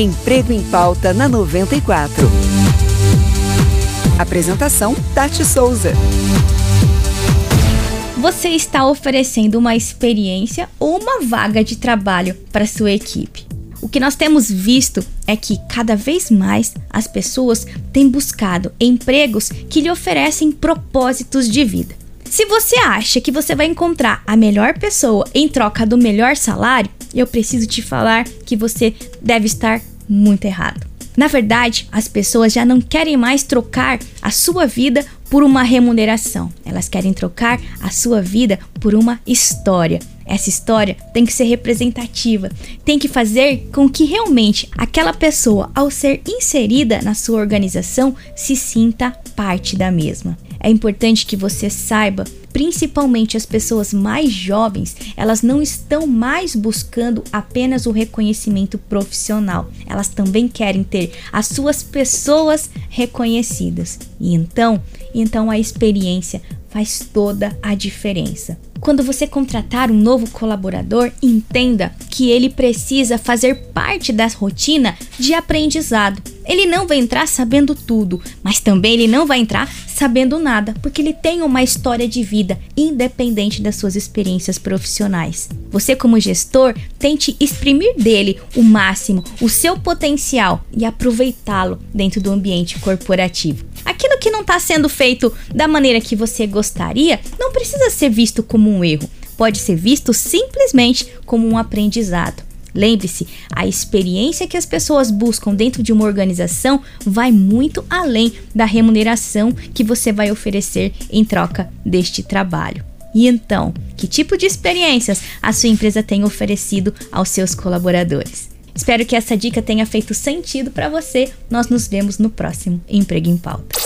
Emprego em Pauta na 94. Apresentação: Tati Souza. Você está oferecendo uma experiência ou uma vaga de trabalho para sua equipe? O que nós temos visto é que cada vez mais as pessoas têm buscado empregos que lhe oferecem propósitos de vida. Se você acha que você vai encontrar a melhor pessoa em troca do melhor salário, eu preciso te falar que você deve estar muito errado. Na verdade, as pessoas já não querem mais trocar a sua vida por uma remuneração. Elas querem trocar a sua vida por uma história. Essa história tem que ser representativa, tem que fazer com que realmente aquela pessoa, ao ser inserida na sua organização, se sinta parte da mesma. É importante que você saiba, principalmente as pessoas mais jovens, elas não estão mais buscando apenas o reconhecimento profissional. Elas também querem ter as suas pessoas reconhecidas. E então, então a experiência faz toda a diferença. Quando você contratar um novo colaborador, entenda que ele precisa fazer parte da rotina de aprendizado. Ele não vai entrar sabendo tudo, mas também ele não vai entrar sabendo nada, porque ele tem uma história de vida independente das suas experiências profissionais. Você, como gestor, tente exprimir dele o máximo, o seu potencial e aproveitá-lo dentro do ambiente corporativo. Aquilo que não está sendo feito da maneira que você gostaria não precisa ser visto como um erro, pode ser visto simplesmente como um aprendizado. Lembre-se, a experiência que as pessoas buscam dentro de uma organização vai muito além da remuneração que você vai oferecer em troca deste trabalho. E então, que tipo de experiências a sua empresa tem oferecido aos seus colaboradores? Espero que essa dica tenha feito sentido para você. Nós nos vemos no próximo Emprego em Pauta.